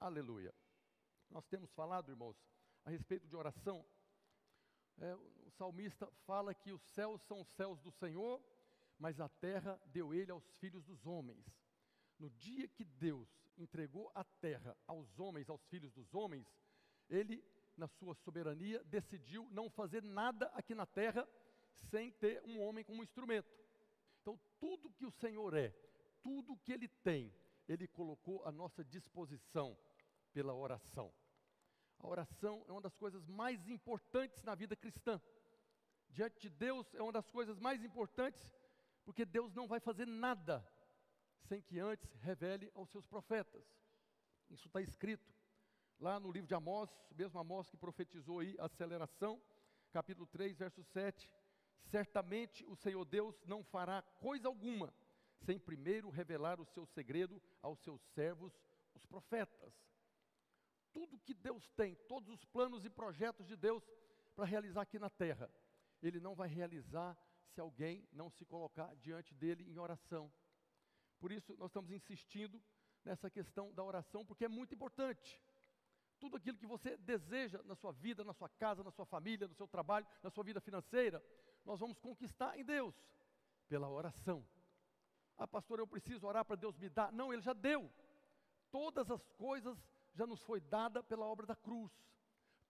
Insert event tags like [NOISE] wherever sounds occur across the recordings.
Aleluia. Nós temos falado, irmãos, a respeito de oração. É, o salmista fala que os céus são os céus do Senhor, mas a terra deu ele aos filhos dos homens. No dia que Deus entregou a terra aos homens, aos filhos dos homens, ele, na sua soberania, decidiu não fazer nada aqui na terra sem ter um homem como instrumento. Então, tudo que o Senhor é, tudo que ele tem, ele colocou à nossa disposição pela oração. A oração é uma das coisas mais importantes na vida cristã. Diante de Deus é uma das coisas mais importantes, porque Deus não vai fazer nada sem que antes revele aos seus profetas. Isso está escrito lá no livro de Amós, mesmo Amós que profetizou aí a aceleração, capítulo 3, verso 7. Certamente o Senhor Deus não fará coisa alguma sem primeiro revelar o seu segredo aos seus servos, os profetas. Tudo que Deus tem, todos os planos e projetos de Deus para realizar aqui na terra, Ele não vai realizar se alguém não se colocar diante dele em oração. Por isso, nós estamos insistindo nessa questão da oração, porque é muito importante. Tudo aquilo que você deseja na sua vida, na sua casa, na sua família, no seu trabalho, na sua vida financeira, nós vamos conquistar em Deus, pela oração. Ah, pastor, eu preciso orar para Deus me dar. Não, Ele já deu. Todas as coisas já nos foi dada pela obra da cruz.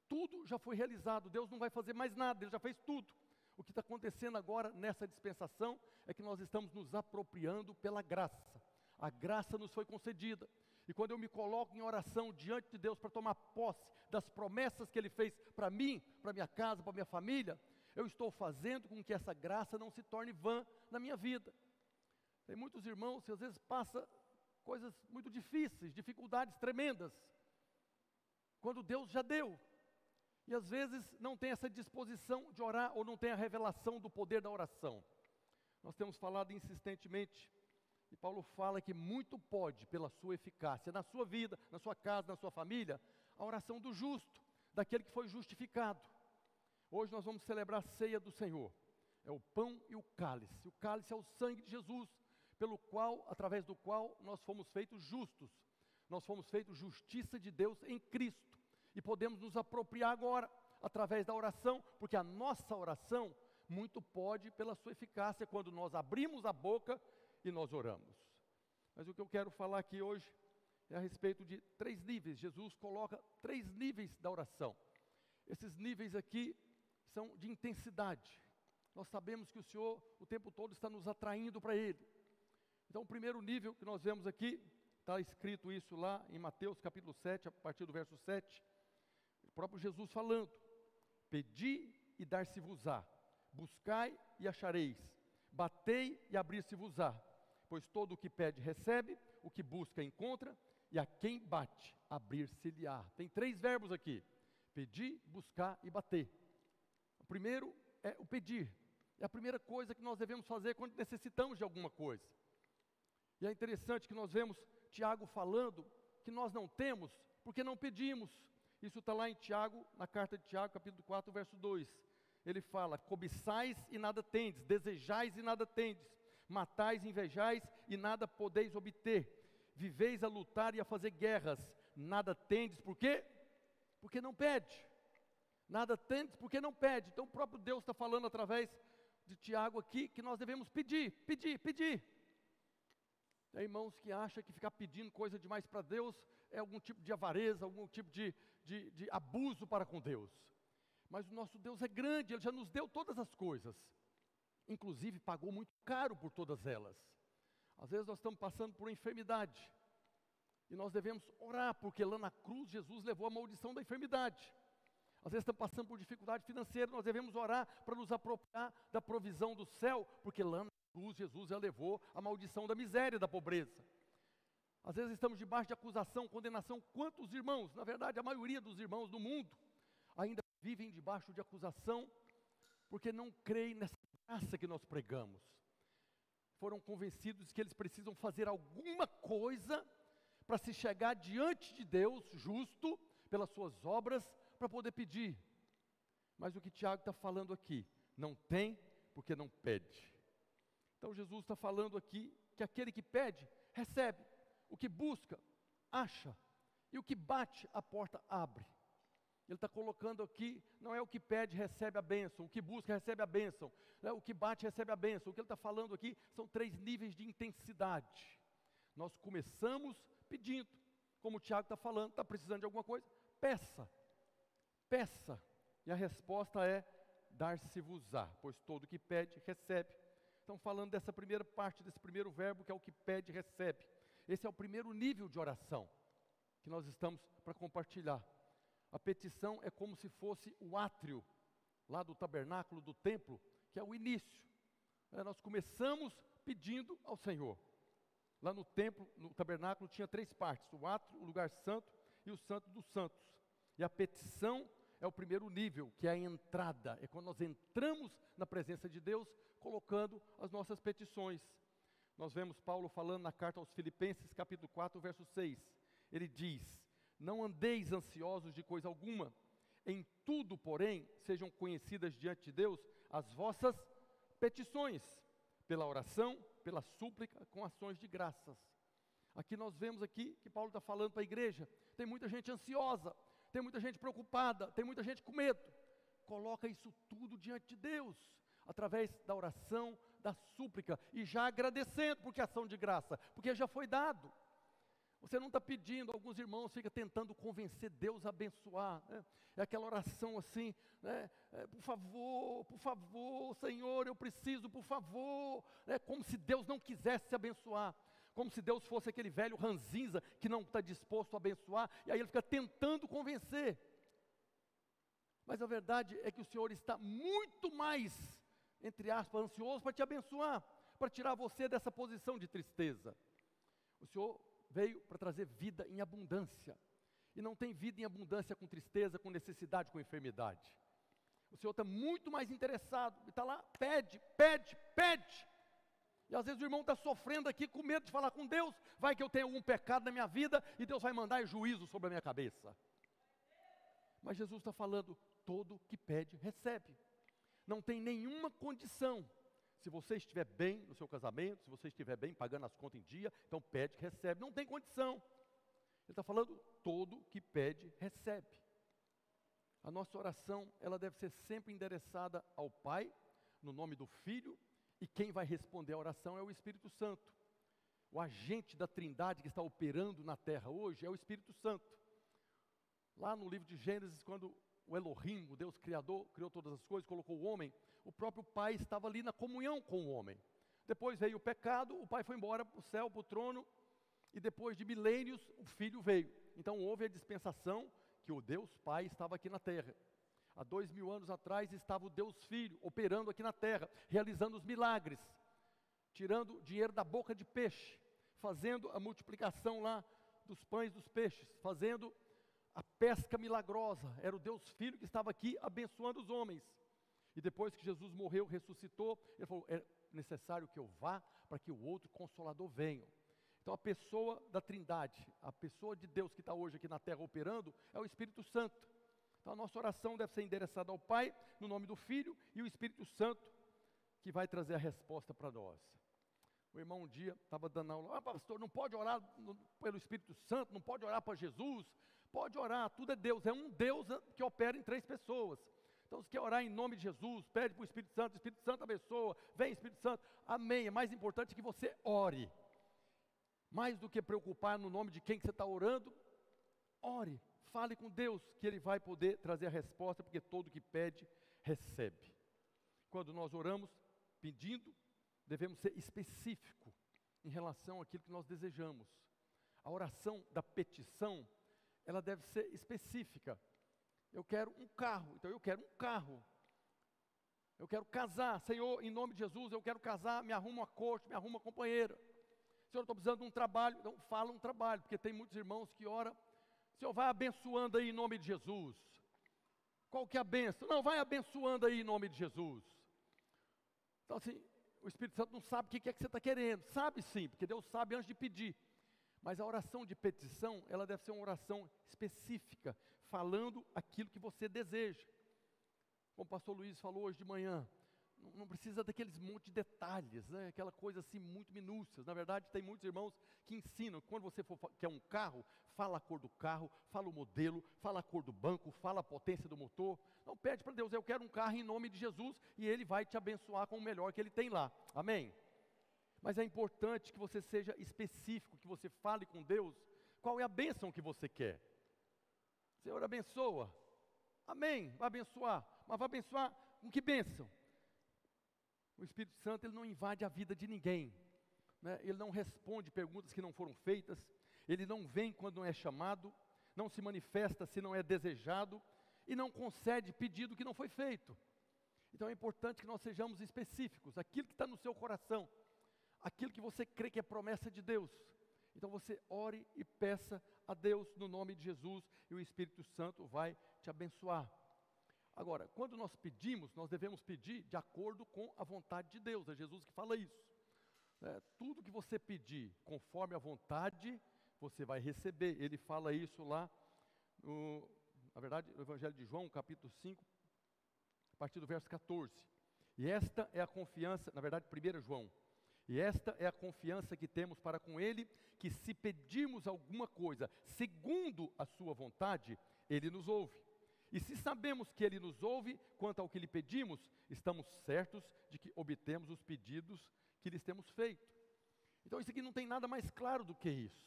Tudo já foi realizado. Deus não vai fazer mais nada, Ele já fez tudo. O que está acontecendo agora nessa dispensação é que nós estamos nos apropriando pela graça. A graça nos foi concedida. E quando eu me coloco em oração diante de Deus para tomar posse das promessas que Ele fez para mim, para minha casa, para minha família, eu estou fazendo com que essa graça não se torne vã na minha vida. Tem muitos irmãos que às vezes passa coisas muito difíceis, dificuldades tremendas, quando Deus já deu e às vezes não tem essa disposição de orar ou não tem a revelação do poder da oração. Nós temos falado insistentemente, e Paulo fala que muito pode, pela sua eficácia, na sua vida, na sua casa, na sua família, a oração do justo, daquele que foi justificado. Hoje nós vamos celebrar a ceia do Senhor. É o pão e o cálice. O cálice é o sangue de Jesus, pelo qual, através do qual nós fomos feitos justos. Nós fomos feitos justiça de Deus em Cristo e podemos nos apropriar agora através da oração, porque a nossa oração muito pode pela sua eficácia quando nós abrimos a boca e nós oramos. Mas o que eu quero falar aqui hoje é a respeito de três níveis. Jesus coloca três níveis da oração. Esses níveis aqui são de intensidade. Nós sabemos que o Senhor o tempo todo está nos atraindo para Ele. Então, o primeiro nível que nós vemos aqui, está escrito isso lá em Mateus capítulo 7, a partir do verso 7. O próprio Jesus falando: Pedi e dar-se-vos-á, buscai e achareis, batei e abrir-se-vos-á. Pois todo o que pede recebe, o que busca encontra, e a quem bate, abrir-se-lhe-á. Tem três verbos aqui: pedir, buscar e bater. O primeiro é o pedir. É a primeira coisa que nós devemos fazer quando necessitamos de alguma coisa. E é interessante que nós vemos Tiago falando que nós não temos porque não pedimos. Isso está lá em Tiago, na carta de Tiago, capítulo 4, verso 2. Ele fala: cobiçais e nada tendes, desejais e nada tendes, matais, invejais e nada podeis obter, viveis a lutar e a fazer guerras, nada tendes, por quê? Porque não pede. Nada tendes porque não pede. Então o próprio Deus está falando através de Tiago aqui que nós devemos pedir, pedir, pedir. Tem irmãos que acham que ficar pedindo coisa demais para Deus é algum tipo de avareza, algum tipo de, de, de, abuso para com Deus. Mas o nosso Deus é grande, Ele já nos deu todas as coisas, inclusive pagou muito caro por todas elas. Às vezes nós estamos passando por uma enfermidade e nós devemos orar, porque lá na cruz Jesus levou a maldição da enfermidade. Às vezes estamos passando por dificuldade financeira, nós devemos orar para nos apropriar da provisão do céu, porque lá na cruz, Jesus já levou a maldição da miséria e da pobreza. Às vezes estamos debaixo de acusação, condenação. Quantos irmãos, na verdade, a maioria dos irmãos do mundo, ainda vivem debaixo de acusação, porque não creem nessa graça que nós pregamos. Foram convencidos que eles precisam fazer alguma coisa para se chegar diante de Deus, justo, pelas suas obras, para poder pedir. Mas o que Tiago está falando aqui, não tem porque não pede. Então Jesus está falando aqui que aquele que pede, recebe. O que busca, acha. E o que bate, a porta abre. Ele está colocando aqui, não é o que pede, recebe a bênção, o que busca, recebe a bênção, é o que bate, recebe a bênção. O que ele está falando aqui são três níveis de intensidade. Nós começamos pedindo, como o Tiago está falando, está precisando de alguma coisa, peça, peça. E a resposta é dar-se-vos-á, pois todo que pede, recebe. Estão falando dessa primeira parte, desse primeiro verbo, que é o que pede, recebe. Esse é o primeiro nível de oração que nós estamos para compartilhar. A petição é como se fosse o átrio lá do tabernáculo do templo, que é o início. É, nós começamos pedindo ao Senhor. Lá no templo, no tabernáculo, tinha três partes: o átrio, o lugar santo e o santo dos santos. E a petição é o primeiro nível, que é a entrada, é quando nós entramos na presença de Deus, colocando as nossas petições. Nós vemos Paulo falando na carta aos Filipenses, capítulo 4, verso 6. Ele diz: não andeis ansiosos de coisa alguma, em tudo, porém, sejam conhecidas diante de Deus as vossas petições, pela oração, pela súplica, com ações de graças. Aqui nós vemos aqui que Paulo está falando para a igreja, tem muita gente ansiosa, tem muita gente preocupada, tem muita gente com medo. Coloca isso tudo diante de Deus, através da oração, da súplica, e já agradecendo, porque é ação de graça, porque já foi dado. Você não está pedindo, alguns irmãos ficam tentando convencer Deus a abençoar. Né? É aquela oração assim, né? É, por favor, por favor, Senhor, eu preciso, por favor. É como se Deus não quisesse abençoar. Como se Deus fosse aquele velho ranzinza que não está disposto a abençoar. E aí ele fica tentando convencer. Mas a verdade é que o Senhor está muito mais, entre aspas, ansioso para te abençoar, para tirar você dessa posição de tristeza. O Senhor veio para trazer vida em abundância. E não tem vida em abundância com tristeza, com necessidade, com enfermidade. O Senhor está muito mais interessado, está lá, pede, pede, pede. E às vezes o irmão está sofrendo aqui com medo de falar com Deus, vai que eu tenho algum pecado na minha vida e Deus vai mandar juízo sobre a minha cabeça. Mas Jesus está falando: todo que pede, recebe. Não tem nenhuma condição se você estiver bem no seu casamento, se você estiver bem pagando as contas em dia, então pede que recebe. Não tem condição. Ele está falando, todo que pede, recebe. A nossa oração, ela deve ser sempre endereçada ao Pai, no nome do Filho, e quem vai responder a oração é o Espírito Santo. O agente da trindade que está operando na terra hoje é o Espírito Santo. Lá no livro de Gênesis, quando o Elohim, o Deus Criador, criou todas as coisas, colocou o homem, o próprio Pai estava ali na comunhão com o homem. Depois veio o pecado, o Pai foi embora para o céu, para o trono, e depois de milênios, o Filho veio. Então houve a dispensação que o Deus Pai estava aqui na terra. Há dois mil anos atrás estava o Deus Filho operando aqui na terra, realizando os milagres, tirando dinheiro da boca de peixe, fazendo a multiplicação lá dos pães dos peixes, fazendo a pesca milagrosa, era o Deus Filho que estava aqui abençoando os homens. E depois que Jesus morreu, ressuscitou, ele falou: é necessário que eu vá para que o outro consolador venha. Então a pessoa da Trindade, a pessoa de Deus que está hoje aqui na terra operando, é o Espírito Santo. Então a nossa oração deve ser endereçada ao Pai, no nome do Filho, e o Espírito Santo, que vai trazer a resposta para nós. O irmão um dia estava dando aula, ah, pastor, não pode orar pelo Espírito Santo, não pode orar para Jesus, Pode orar, tudo é Deus, é um Deus que opera em três pessoas. Então, se quer orar em nome de Jesus, pede para o Espírito Santo, o Espírito Santo abençoa, vem Espírito Santo, amém. É mais importante que você ore. Mais do que preocupar no nome de quem que você está orando, ore, fale com Deus, que Ele vai poder trazer a resposta, porque todo que pede, recebe. Quando nós oramos pedindo, devemos ser específico em relação àquilo que nós desejamos. A oração da petição ela deve ser específica. Eu quero um carro, então eu quero um carro. Eu quero casar, Senhor, em nome de Jesus, eu quero casar, me arruma uma corte, me arruma uma companheira. Senhor, eu estou precisando de um trabalho, então fala um trabalho, porque tem muitos irmãos que oram, Senhor, vai abençoando aí em nome de Jesus. Qual que é a benção? Não, vai abençoando aí em nome de Jesus. Então assim, o Espírito Santo não sabe o que é que você está querendo. Sabe sim, porque Deus sabe antes de pedir. Mas a oração de petição, ela deve ser uma oração específica, falando aquilo que você deseja. Como o pastor Luiz falou hoje de manhã, não- precisa daqueles monte de detalhes, né? aquela coisa assim muito minúcias. Na verdade, tem muitos irmãos que ensinam, quando você for quer um carro, fala a cor do carro, fala o modelo, fala a cor do banco, fala a potência do motor. Não pede para Deus, eu quero um carro em nome de Jesus e Ele vai te abençoar com o melhor que Ele tem lá. Amém? Mas é importante que você seja específico, que você fale com Deus qual é a bênção que você quer. Senhor, abençoa. Amém. Vai abençoar. Mas vai abençoar com que bênção? O Espírito Santo ele não invade a vida de ninguém. né? Ele não responde perguntas que não foram feitas. Ele não vem quando não é chamado. Não se manifesta se não é desejado. E não concede pedido que não foi feito. Então é importante que nós sejamos específicos. Aquilo que está no seu coração. Aquilo que você crê que é promessa de Deus. Então você ore e peça a Deus no nome de Jesus e o Espírito Santo vai te abençoar. Agora, quando nós pedimos, nós devemos pedir de acordo com a vontade de Deus. É Jesus que fala isso. É, tudo que você pedir conforme a vontade, você vai receber. Ele fala isso lá no, na verdade, no Evangelho de João, capítulo 5, a partir do verso 14. E esta é a confiança, na verdade, 1 João. E esta é a confiança que temos para com Ele, que se pedirmos alguma coisa segundo a Sua vontade, Ele nos ouve. E se sabemos que Ele nos ouve quanto ao que lhe pedimos, estamos certos de que obtemos os pedidos que lhes temos feito. Então, isso aqui não tem nada mais claro do que isso.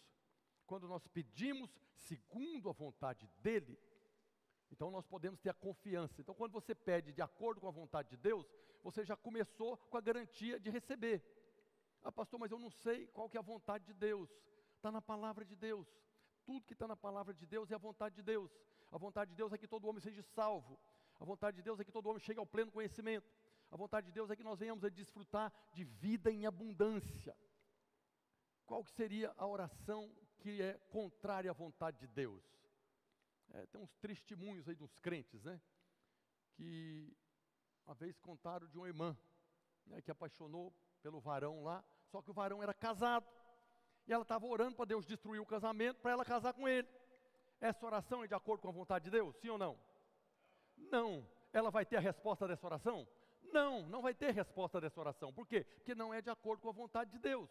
Quando nós pedimos segundo a vontade dEle, então nós podemos ter a confiança. Então, quando você pede de acordo com a vontade de Deus, você já começou com a garantia de receber. Ah, pastor, mas eu não sei qual que é a vontade de Deus. Está na palavra de Deus. Tudo que está na palavra de Deus é a vontade de Deus. A vontade de Deus é que todo homem seja salvo. A vontade de Deus é que todo homem chegue ao pleno conhecimento. A vontade de Deus é que nós venhamos a desfrutar de vida em abundância. Qual que seria a oração que é contrária à vontade de Deus? É, tem uns testemunhos aí dos crentes, né? Que uma vez contaram de uma irmã né, que apaixonou pelo varão lá, só que o varão era casado. E ela estava orando para Deus destruir o casamento, para ela casar com ele. Essa oração é de acordo com a vontade de Deus? Sim ou não? Não. Ela vai ter a resposta dessa oração? Não, não vai ter resposta dessa oração. Por quê? Porque não é de acordo com a vontade de Deus.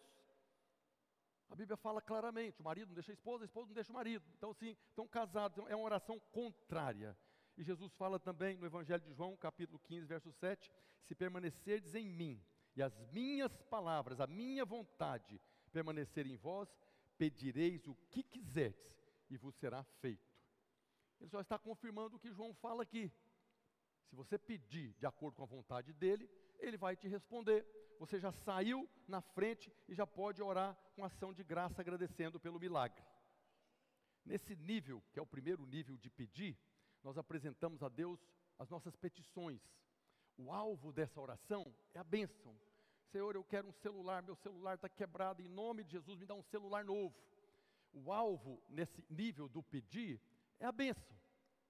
A Bíblia fala claramente: o marido não deixa a esposa, a esposa não deixa o marido. Então, sim, estão casados, é uma oração contrária. E Jesus fala também no Evangelho de João, capítulo 15, verso 7: Se permanecerdes em mim, e as minhas palavras, a minha vontade permanecer em vós, pedireis o que quiserdes, e vos será feito. Ele só está confirmando o que João fala aqui. Se você pedir de acordo com a vontade dele, ele vai te responder. Você já saiu na frente e já pode orar com ação de graça agradecendo pelo milagre. Nesse nível, que é o primeiro nível de pedir, nós apresentamos a Deus as nossas petições. O alvo dessa oração é a bênção. Senhor, eu quero um celular, meu celular está quebrado, em nome de Jesus, me dá um celular novo. O alvo nesse nível do pedir é a bênção.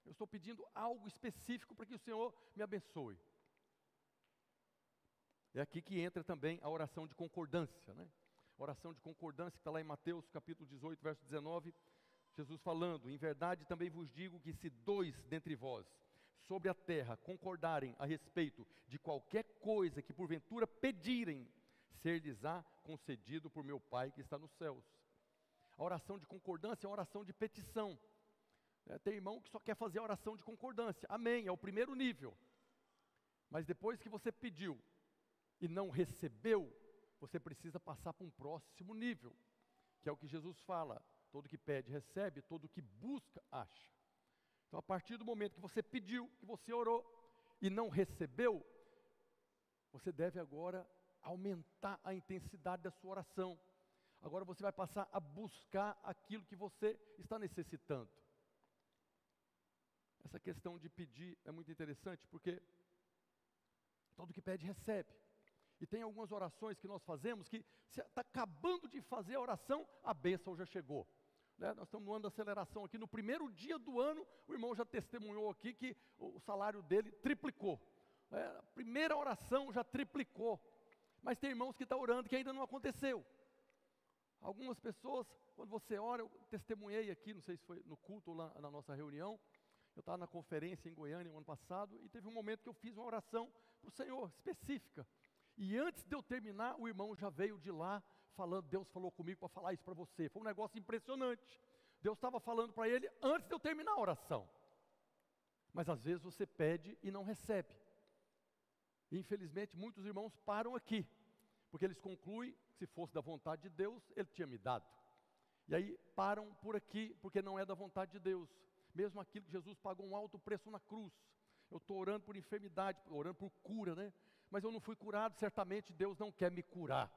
Eu estou pedindo algo específico para que o Senhor me abençoe. É aqui que entra também a oração de concordância, né? Oração de concordância que está lá em Mateus capítulo 18, verso 19. Jesus falando: Em verdade também vos digo que se dois dentre vós sobre a terra concordarem a respeito de qualquer coisa que porventura pedirem, ser-lhes-á concedido por meu Pai que está nos céus. A oração de concordância é uma oração de petição. É, tem irmão que só quer fazer a oração de concordância. Amém, é o primeiro nível. Mas depois que você pediu e não recebeu, você precisa passar para um próximo nível, que é o que Jesus fala: todo que pede, recebe, todo que busca, acha. Então, a partir do momento que você pediu, que você orou e não recebeu, você deve agora aumentar a intensidade da sua oração. Agora você vai passar a buscar aquilo que você está necessitando. Essa questão de pedir é muito interessante porque todo que pede recebe. E tem algumas orações que nós fazemos que está acabando de fazer a oração, a bênção já chegou. Né? Nós estamos no ano da aceleração aqui. No primeiro dia do ano, o irmão já testemunhou aqui que o salário dele triplicou. Né? A primeira oração já triplicou. Mas tem irmãos que estão tá orando que ainda não aconteceu. Algumas pessoas, quando você ora, eu testemunhei aqui, não sei se foi no culto ou lá na nossa reunião, Eu estava na conferência em Goiânia no ano passado e teve um momento que eu fiz uma oração para o Senhor, específica. E antes de eu terminar, o irmão já veio de lá falando, Deus falou comigo para falar isso para você. Foi um negócio impressionante. Deus estava falando para ele antes de eu terminar a oração. Mas às vezes você pede e não recebe. Infelizmente, muitos irmãos param aqui, porque eles concluem que se fosse da vontade de Deus, Ele tinha me dado. E aí param por aqui, porque não é da vontade de Deus. Mesmo aquilo que Jesus pagou um alto preço na cruz. Eu estou orando por enfermidade, orando por cura, né? Mas eu não fui curado, certamente Deus não quer me curar.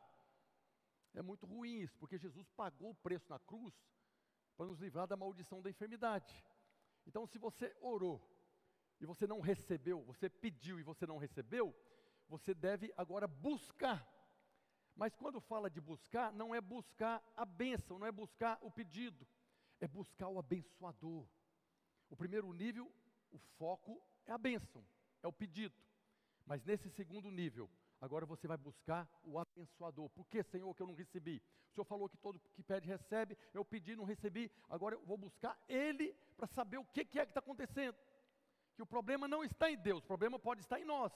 É muito ruim isso, porque Jesus pagou o preço na cruz para nos livrar da maldição da enfermidade. Então, se você orou e você não recebeu, você pediu e você não recebeu, você deve agora buscar. Mas quando fala de buscar, não é buscar a bênção, não é buscar o pedido, é buscar o abençoador. O primeiro nível, o foco é a bênção, é o pedido. Mas nesse segundo nível, agora você vai buscar o abençoador. Por que, Senhor, que eu não recebi? O Senhor falou que todo que pede recebe, eu pedi, não recebi, agora eu vou buscar Ele para saber o que, que é que está acontecendo. Que o problema não está em Deus, o problema pode estar em nós.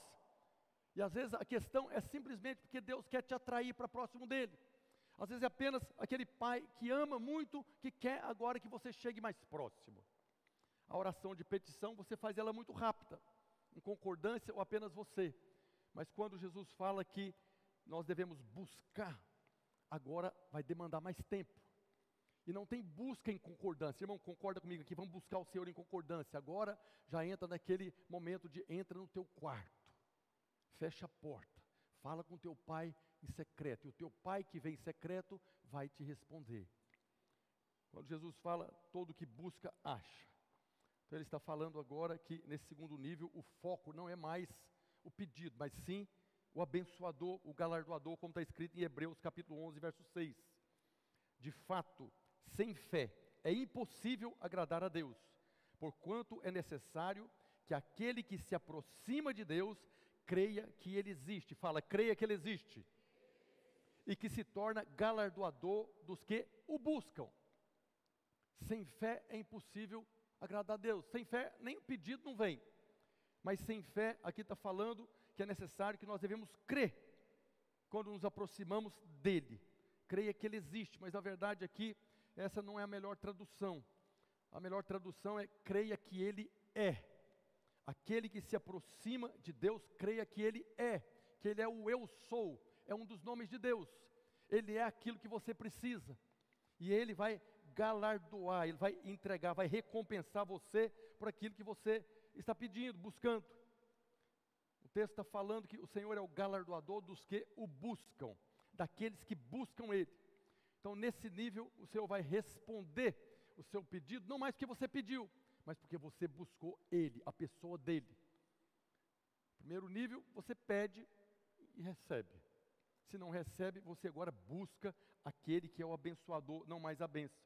E às vezes a questão é simplesmente porque Deus quer te atrair para próximo dele. Às vezes é apenas aquele pai que ama muito, que quer agora que você chegue mais próximo. A oração de petição, você faz ela muito rápida, em concordância ou apenas você. Mas quando Jesus fala que nós devemos buscar, agora vai demandar mais tempo. E não tem busca em concordância. Irmão, concorda comigo aqui, vamos buscar o Senhor em concordância. Agora já entra naquele momento de entra no teu quarto fecha a porta, fala com teu pai em secreto, e o teu pai que vem em secreto vai te responder. Quando Jesus fala, todo que busca, acha. Então ele está falando agora que nesse segundo nível o foco não é mais o pedido, mas sim o abençoador, o galardoador, como está escrito em Hebreus capítulo 11, verso 6. De fato, sem fé é impossível agradar a Deus, porquanto é necessário que aquele que se aproxima de Deus creia que Ele existe. Fala, creia que Ele existe. E que se torna galardoador dos que o buscam. Sem fé é impossível agradar a Deus. Sem fé, nem o pedido não vem. Mas sem fé, aqui está falando que é necessário que nós devemos crer quando nos aproximamos dEle. Creia que Ele existe, mas na verdade aqui, essa não é a melhor tradução. A melhor tradução é creia que Ele é. Aquele que se aproxima de Deus, creia que Ele é, que Ele é o eu sou, é um dos nomes de Deus. Ele é aquilo que você precisa. E Ele vai galardoar, Ele vai entregar, vai recompensar você por aquilo que você está pedindo, buscando. O texto está falando que o Senhor é o galardoador dos que o buscam, daqueles que buscam Ele. Então, nesse nível, o Senhor vai responder o seu pedido, não mais que você pediu, mas porque você buscou Ele, a pessoa dele. Primeiro nível, você pede e recebe. Se não recebe, você agora busca aquele que é o abençoador, não mais a benção.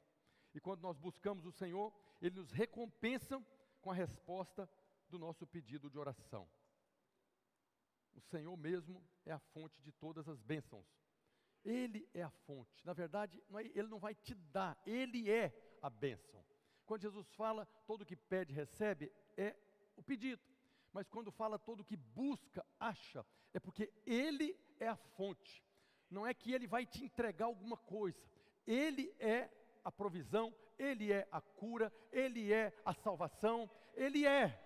E quando nós buscamos o Senhor, Ele nos recompensa com a resposta do nosso pedido de oração. O Senhor mesmo é a fonte de todas as bênçãos. Ele é a fonte. Na verdade, não é, Ele não vai te dar, Ele é a bênção. Quando Jesus fala, todo que pede, recebe, é o pedido. Mas quando fala todo que busca, acha, é porque Ele é a fonte. Não é que Ele vai te entregar alguma coisa. Ele é a provisão, Ele é a cura, Ele é a salvação, Ele é.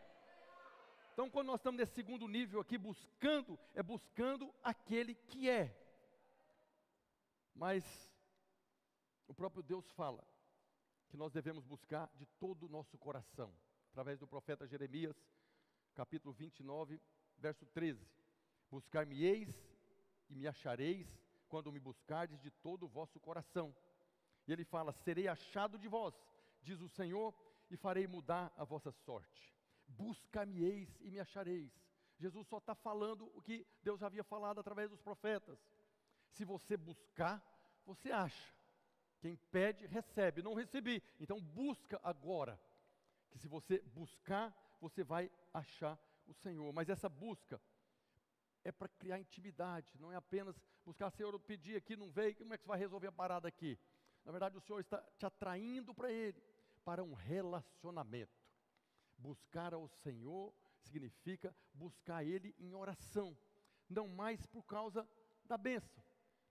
Então, quando nós estamos nesse segundo nível aqui, buscando, é buscando aquele que é. Mas o próprio Deus fala: que nós devemos buscar de todo o nosso coração, através do profeta Jeremias, capítulo 29, verso 13: Buscar-me-eis e me achareis quando me buscardes de todo o vosso coração. E ele fala: Serei achado de vós, diz o Senhor, e farei mudar a vossa sorte. Buscar-me-eis e me achareis. Jesus só está falando o que Deus havia falado através dos profetas. Se você buscar, você acha. Quem pede, recebe. Não recebi. Então busca agora. Que se você buscar, você vai achar o Senhor. Mas essa busca é para criar intimidade. Não é apenas buscar, Senhor, eu pedi aqui, não veio, como é que você vai resolver a parada aqui? Na verdade, o Senhor está te atraindo para Ele, para um relacionamento. Buscar ao Senhor significa buscar Ele em oração, não mais por causa da bênção,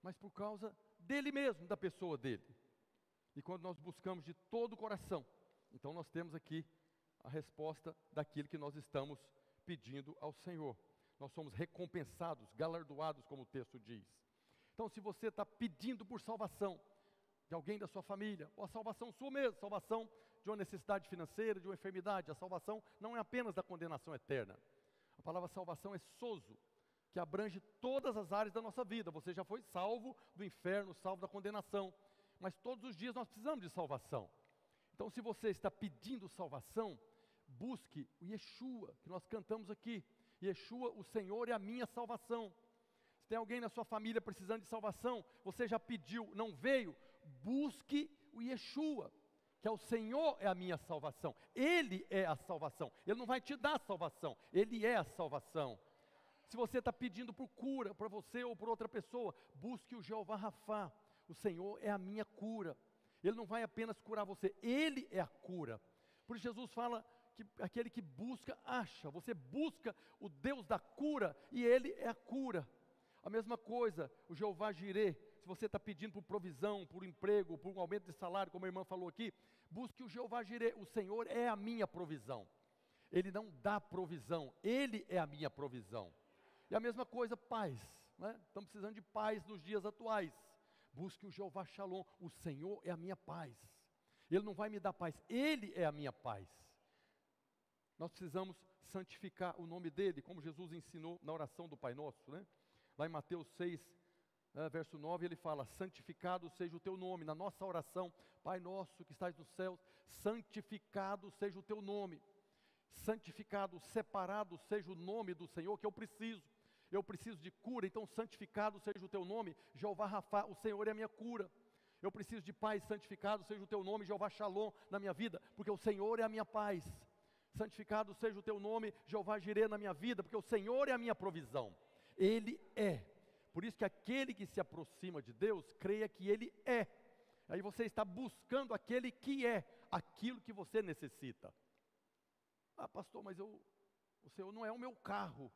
mas por causa dele mesmo, da pessoa dele. E quando nós buscamos de todo o coração, então nós temos aqui a resposta daquilo que nós estamos pedindo ao Senhor. Nós somos recompensados, galardoados, como o texto diz. Então, se você está pedindo por salvação de alguém da sua família, ou a salvação sua mesmo, salvação de uma necessidade financeira, de uma enfermidade, a salvação não é apenas da condenação eterna. A palavra salvação é soso, que abrange todas as áreas da nossa vida. Você já foi salvo do inferno, salvo da condenação, mas todos os dias nós precisamos de salvação. Então, se você está pedindo salvação, busque o Yeshua, que nós cantamos aqui. Yeshua, o Senhor é a minha salvação. Se tem alguém na sua família precisando de salvação, você já pediu, não veio, busque o Yeshua, que é o Senhor é a minha salvação. Ele é a salvação. Ele não vai te dar salvação, ele é a salvação. Se você está pedindo por cura para você ou por outra pessoa, busque o Jeová Rafá. O Senhor é a minha cura. Ele não vai apenas curar você, Ele é a cura. Por isso Jesus fala que aquele que busca, acha. Você busca o Deus da cura e Ele é a cura. A mesma coisa, o Jeová Jirê, se você está pedindo por provisão, por emprego, por um aumento de salário, como a irmã falou aqui, busque o Jeová Jirê, o Senhor é a minha provisão. Ele não dá provisão, Ele é a minha provisão. E a mesma coisa, paz. Né? Estamos precisando de paz nos dias atuais. Busque o Jeová Shalom. O Senhor é a minha paz. Ele não vai me dar paz, Ele é a minha paz. Nós precisamos santificar o nome dEle, como Jesus ensinou na oração do Pai Nosso. Né? Lá em Mateus 6, né, verso 9, ele fala: Santificado seja o teu nome. Na nossa oração, Pai nosso que estás nos céus, santificado seja o teu nome. Santificado, separado seja o nome do Senhor que eu preciso eu preciso de cura, então santificado seja o teu nome, Jeová Rafa, o Senhor é a minha cura. Eu preciso de paz, santificado seja o teu nome, Jeová Shalom, na minha vida, porque o Senhor é a minha paz. Santificado seja o teu nome, Jeová Jirê, na minha vida, porque o Senhor é a minha provisão. Ele é. Por isso que aquele que se aproxima de Deus, creia que Ele é. Aí você está buscando aquele que é, aquilo que você necessita. Ah, pastor, mas eu, o Senhor não é o meu carro.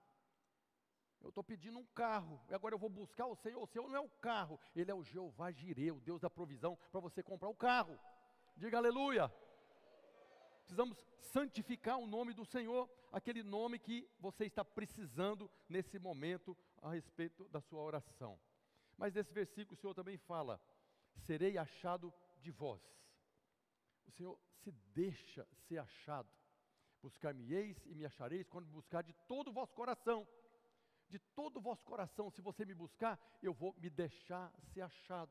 Eu estou pedindo um carro, e agora eu vou buscar o Senhor. O Senhor não é o carro, Ele é o Jeová Jireh, o Deus da provisão, para você comprar o carro. Diga aleluia. Precisamos santificar o nome do Senhor, aquele nome que você está precisando nesse momento a respeito da sua oração. Mas nesse versículo o Senhor também fala: serei achado de vós. O Senhor se deixa ser achado. Buscar-me-eis e me achareis quando buscar de todo o vosso coração de todo o vosso coração, se você me buscar, eu vou me deixar ser achado.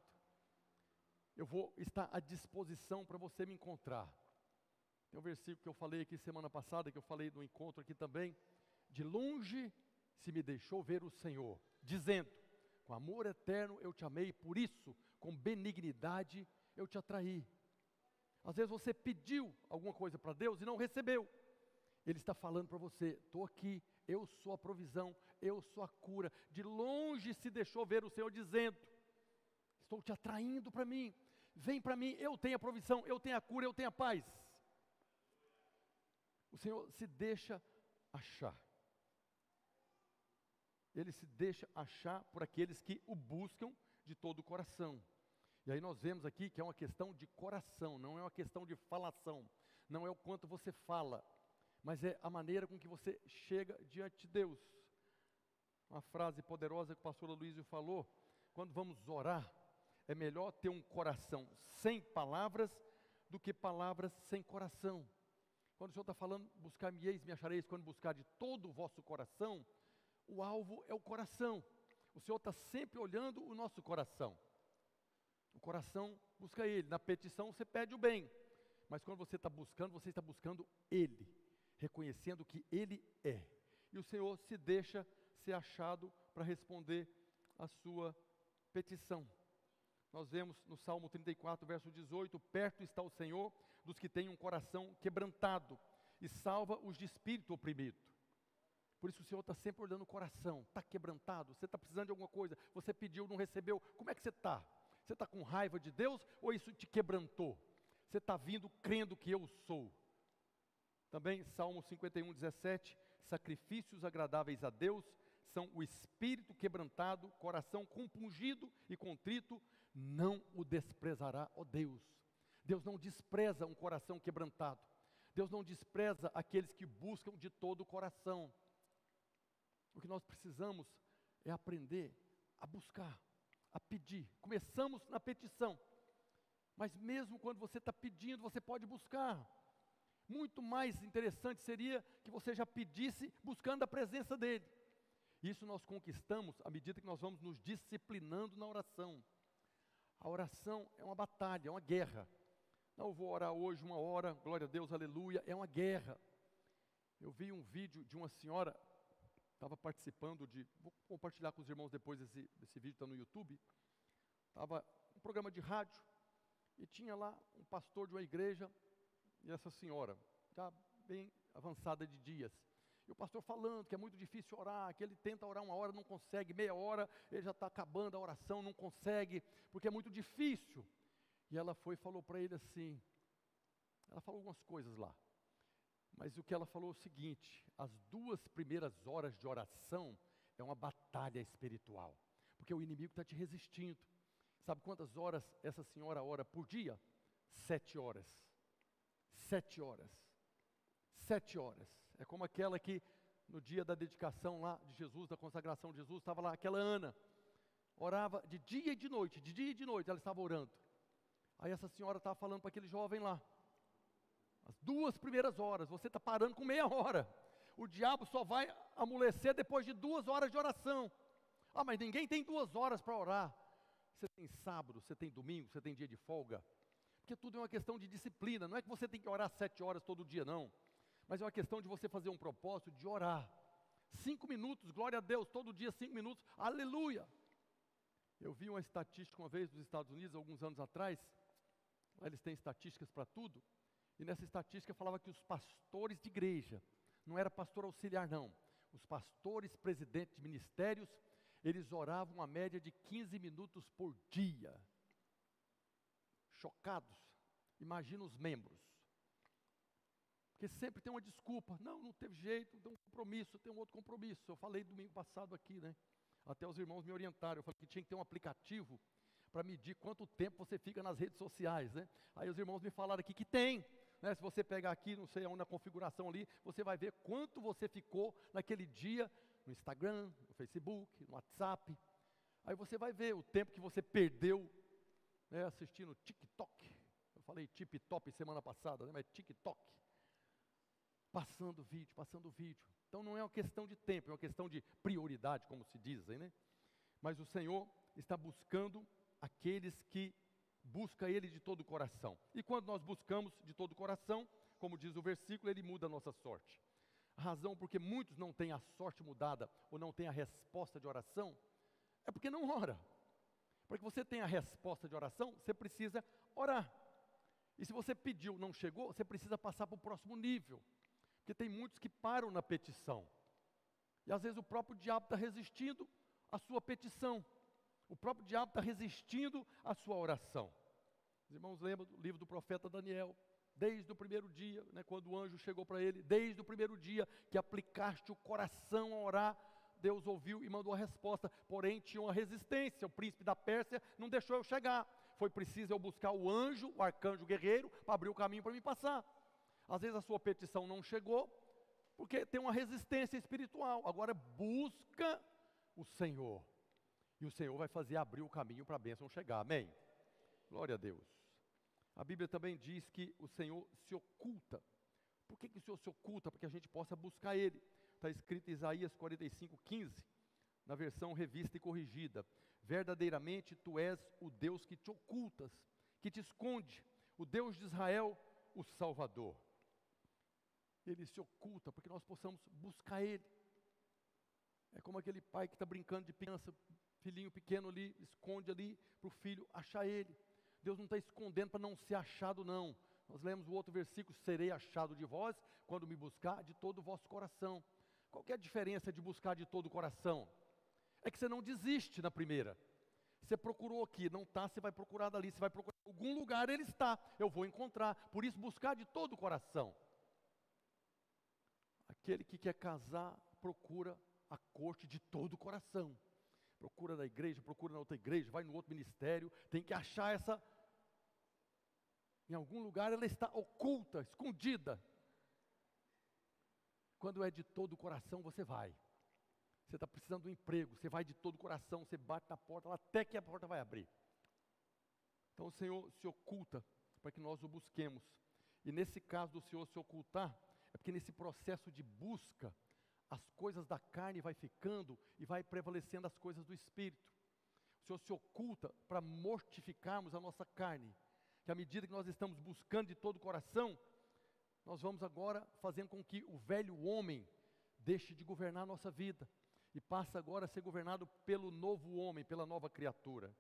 Eu vou estar à disposição para você me encontrar. Tem um versículo que eu falei aqui semana passada, que eu falei no encontro aqui também. De longe se me deixou ver o Senhor, dizendo: Com amor eterno eu te amei, por isso, com benignidade eu te atraí. Às vezes você pediu alguma coisa para Deus e não recebeu. Ele está falando para você: estou aqui, eu sou a provisão, eu sou a cura. De longe se deixou ver o Senhor dizendo: Estou te atraindo para mim, vem para mim, eu tenho a provisão, eu tenho a cura, eu tenho a paz. O Senhor se deixa achar. Ele se deixa achar por aqueles que o buscam de todo o coração. E aí nós vemos aqui que é uma questão de coração, não é uma questão de falação, não é o quanto você fala, mas é a maneira com que você chega diante de Deus. Uma frase poderosa que o pastor Luísio falou: quando vamos orar, é melhor ter um coração sem palavras do que palavras sem coração. Quando o Senhor está falando, buscar-me-eis, me achareis, quando buscar de todo o vosso coração, o alvo é o coração. O Senhor está sempre olhando o nosso coração. O coração busca Ele. Na petição você pede o bem. Mas quando você está buscando, você está buscando Ele reconhecendo que Ele é. E o Senhor se deixa ser achado para responder a sua petição. Nós vemos no Salmo 34, verso 18: Perto está o Senhor dos que têm um coração quebrantado e salva os de espírito oprimido. Por isso o Senhor está sempre olhando o coração, está quebrantado, você está precisando de alguma coisa, você pediu, não recebeu, como é que você está? Você está com raiva de Deus ou isso te quebrantou? Você está vindo crendo que eu sou? Também Salmo 51, 17: Sacrifícios agradáveis a Deus são o espírito quebrantado, coração compungido e contrito, não o desprezará, ó Deus. Deus não despreza um coração quebrantado. Deus não despreza aqueles que buscam de todo o coração. O que nós precisamos é aprender a buscar, a pedir. Começamos na petição, mas mesmo quando você está pedindo, você pode buscar. Muito mais interessante seria que você já pedisse buscando a presença dEle. Isso nós conquistamos à medida que nós vamos nos disciplinando na oração. A oração é uma batalha, é uma guerra. Não vou orar hoje uma hora, glória a Deus, aleluia, é uma guerra. Eu vi um vídeo de uma senhora, estava participando de, vou compartilhar com os irmãos depois esse, esse vídeo, está no YouTube. Estava um programa de rádio, e tinha lá um pastor de uma igreja, e essa senhora, já bem avançada de dias. E o pastor falando que é muito difícil orar, que ele tenta orar uma hora, não consegue, meia hora, ele já está acabando a oração, não consegue, porque é muito difícil. E ela foi e falou para ele assim, ela falou algumas coisas lá, mas o que ela falou é o seguinte: as duas primeiras horas de oração é uma batalha espiritual, porque o inimigo está te resistindo. Sabe quantas horas essa senhora ora por dia? Sete horas. Sete horas. Sete horas. É como aquela que no dia da dedicação lá de Jesus, da consagração de Jesus, estava lá aquela Ana. Orava de dia e de noite, de dia e de noite ela estava orando. Aí essa senhora estava falando para aquele jovem lá. As duas primeiras horas, você está parando com meia hora. O diabo só vai amolecer depois de duas horas de oração. Ah, mas ninguém tem duas horas para orar. Você tem sábado, você tem domingo, você tem dia de folga. Porque tudo é uma questão de disciplina. Não é que você tem que orar sete horas todo dia, não. Mas é uma questão de você fazer um propósito de orar. Cinco minutos, glória a Deus, todo dia cinco minutos, aleluia. Eu vi uma estatística uma vez dos Estados Unidos, alguns anos atrás. Lá eles têm estatísticas para tudo. E nessa estatística falava que os pastores de igreja, não era pastor auxiliar, não. Os pastores, presidentes de ministérios, eles oravam uma média de 15 minutos por dia. Chocados. Imagina os membros. Porque sempre tem uma desculpa. Não, não teve jeito, tem um compromisso, tem um outro compromisso. Eu falei domingo passado aqui, né? Até os irmãos me orientaram. Eu falei que tinha que ter um aplicativo para medir quanto tempo você fica nas redes sociais, né? Aí os irmãos me falaram aqui que tem. Né? Se você pegar aqui, não sei na configuração ali, você vai ver quanto você ficou naquele dia no Instagram, no Facebook, no WhatsApp. Aí você vai ver o tempo que você perdeu né, assistindo TikTok. Eu falei TikTok semana passada, né, mas TikTok. Passando vídeo, passando vídeo. Então não é uma questão de tempo, é uma questão de prioridade, como se dizem, né? Mas o Senhor está buscando aqueles que buscam Ele de todo o coração. E quando nós buscamos de todo o coração, como diz o versículo, Ele muda a nossa sorte. A razão porque muitos não têm a sorte mudada ou não têm a resposta de oração é porque não ora. Para que você tenha a resposta de oração, você precisa orar. E se você pediu, não chegou, você precisa passar para o próximo nível. Porque tem muitos que param na petição. E às vezes o próprio diabo está resistindo à sua petição. O próprio diabo está resistindo à sua oração. Os irmãos lembram do livro do profeta Daniel. Desde o primeiro dia, né, quando o anjo chegou para ele, desde o primeiro dia que aplicaste o coração a orar, Deus ouviu e mandou a resposta, porém tinha uma resistência, o príncipe da Pérsia não deixou eu chegar, foi preciso eu buscar o anjo, o arcanjo guerreiro, para abrir o caminho para me passar. Às vezes a sua petição não chegou, porque tem uma resistência espiritual, agora busca o Senhor, e o Senhor vai fazer abrir o caminho para a bênção chegar, amém? Glória a Deus. A Bíblia também diz que o Senhor se oculta. Por que, que o Senhor se oculta? Para que a gente possa buscar Ele. Está escrito em Isaías 45, 15, na versão revista e corrigida. Verdadeiramente tu és o Deus que te ocultas, que te esconde, o Deus de Israel, o Salvador. Ele se oculta para que nós possamos buscar Ele. É como aquele pai que está brincando de criança, filhinho pequeno ali, esconde ali para o filho achar Ele. Deus não está escondendo para não ser achado, não. Nós lemos o outro versículo: serei achado de vós quando me buscar de todo o vosso coração. Qual é a diferença de buscar de todo o coração? É que você não desiste na primeira. Você procurou aqui, não está, você vai procurar dali, você vai procurar em algum lugar, ele está, eu vou encontrar. Por isso, buscar de todo o coração. Aquele que quer casar procura a corte de todo o coração. Procura na igreja, procura na outra igreja, vai no outro ministério, tem que achar essa. Em algum lugar ela está oculta, escondida. Quando é de todo o coração, você vai. Você está precisando de um emprego, você vai de todo o coração, você bate na porta, até que a porta vai abrir. Então o Senhor se oculta para que nós o busquemos. E nesse caso do Senhor se ocultar, é porque nesse processo de busca, as coisas da carne vai ficando e vai prevalecendo as coisas do espírito. O Senhor se oculta para mortificarmos a nossa carne. Que à medida que nós estamos buscando de todo o coração, nós vamos agora fazendo com que o velho homem deixe de governar a nossa vida e passe agora a ser governado pelo novo homem, pela nova criatura.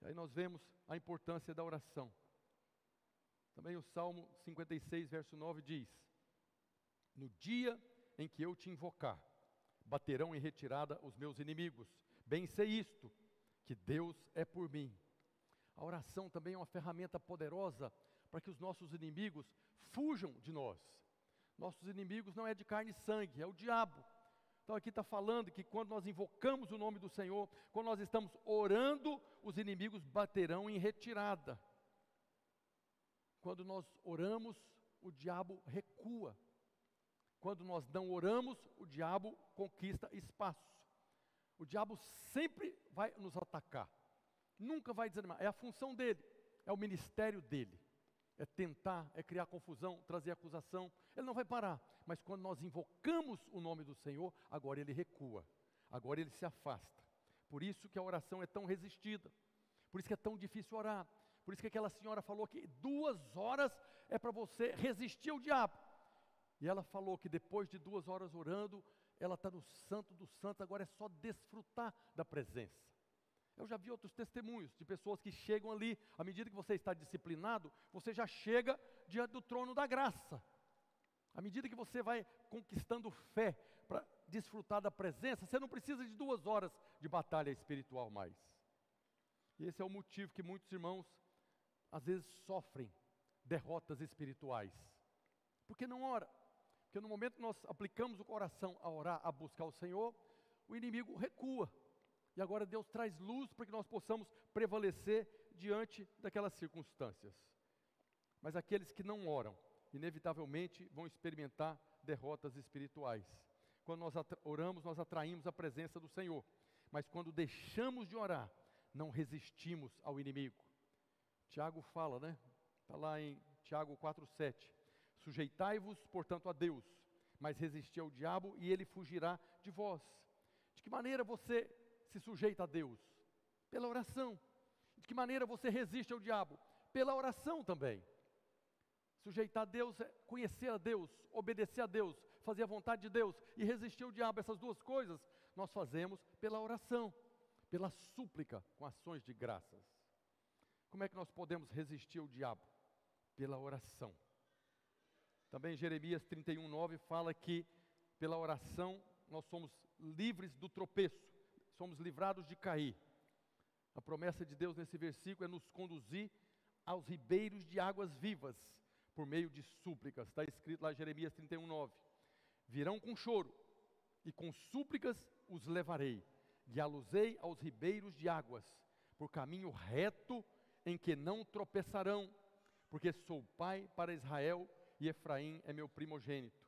E aí nós vemos a importância da oração. Também o Salmo 56, verso 9 diz: No dia em que eu te invocar, baterão em retirada os meus inimigos. Bem sei isto, que Deus é por mim. A oração também é uma ferramenta poderosa para que os nossos inimigos fujam de nós. Nossos inimigos não é de carne e sangue, é o diabo. Então aqui está falando que quando nós invocamos o nome do Senhor, quando nós estamos orando, os inimigos baterão em retirada. Quando nós oramos, o diabo recua. Quando nós não oramos, o diabo conquista espaço. O diabo sempre vai nos atacar. Nunca vai desanimar. É a função dele, é o ministério dele. É tentar, é criar confusão, trazer acusação. Ele não vai parar. Mas quando nós invocamos o nome do Senhor, agora ele recua. Agora ele se afasta. Por isso que a oração é tão resistida. Por isso que é tão difícil orar. Por isso que aquela senhora falou que duas horas é para você resistir ao diabo. E ela falou que depois de duas horas orando, ela está no santo dos santos, agora é só desfrutar da presença. Eu já vi outros testemunhos de pessoas que chegam ali, à medida que você está disciplinado, você já chega diante do trono da graça. À medida que você vai conquistando fé para desfrutar da presença, você não precisa de duas horas de batalha espiritual mais. E esse é o motivo que muitos irmãos às vezes sofrem derrotas espirituais. Porque não ora. Porque no momento que nós aplicamos o coração a orar, a buscar o Senhor, o inimigo recua. E agora Deus traz luz para que nós possamos prevalecer diante daquelas circunstâncias. Mas aqueles que não oram, inevitavelmente vão experimentar derrotas espirituais. Quando nós oramos, nós atraímos a presença do Senhor. Mas quando deixamos de orar, não resistimos ao inimigo. Tiago fala, né? Está lá em Tiago 4,7. Sujeitai-vos, portanto, a Deus, mas resisti ao diabo e ele fugirá de vós. De que maneira você se sujeita a Deus? Pela oração. De que maneira você resiste ao diabo? Pela oração também. Sujeitar a Deus é conhecer a Deus, obedecer a Deus, fazer a vontade de Deus e resistir ao diabo. Essas duas coisas nós fazemos pela oração, pela súplica, com ações de graças. Como é que nós podemos resistir ao diabo? Pela oração. Também Jeremias 31, 9 fala que pela oração nós somos livres do tropeço, somos livrados de cair. A promessa de Deus nesse versículo é nos conduzir aos ribeiros de águas vivas, por meio de súplicas. Está escrito lá em Jeremias 31, 9. Virão com choro, e com súplicas os levarei, guiá-los-ei aos ribeiros de águas, por caminho reto em que não tropeçarão, porque sou pai para Israel e Efraim é meu primogênito.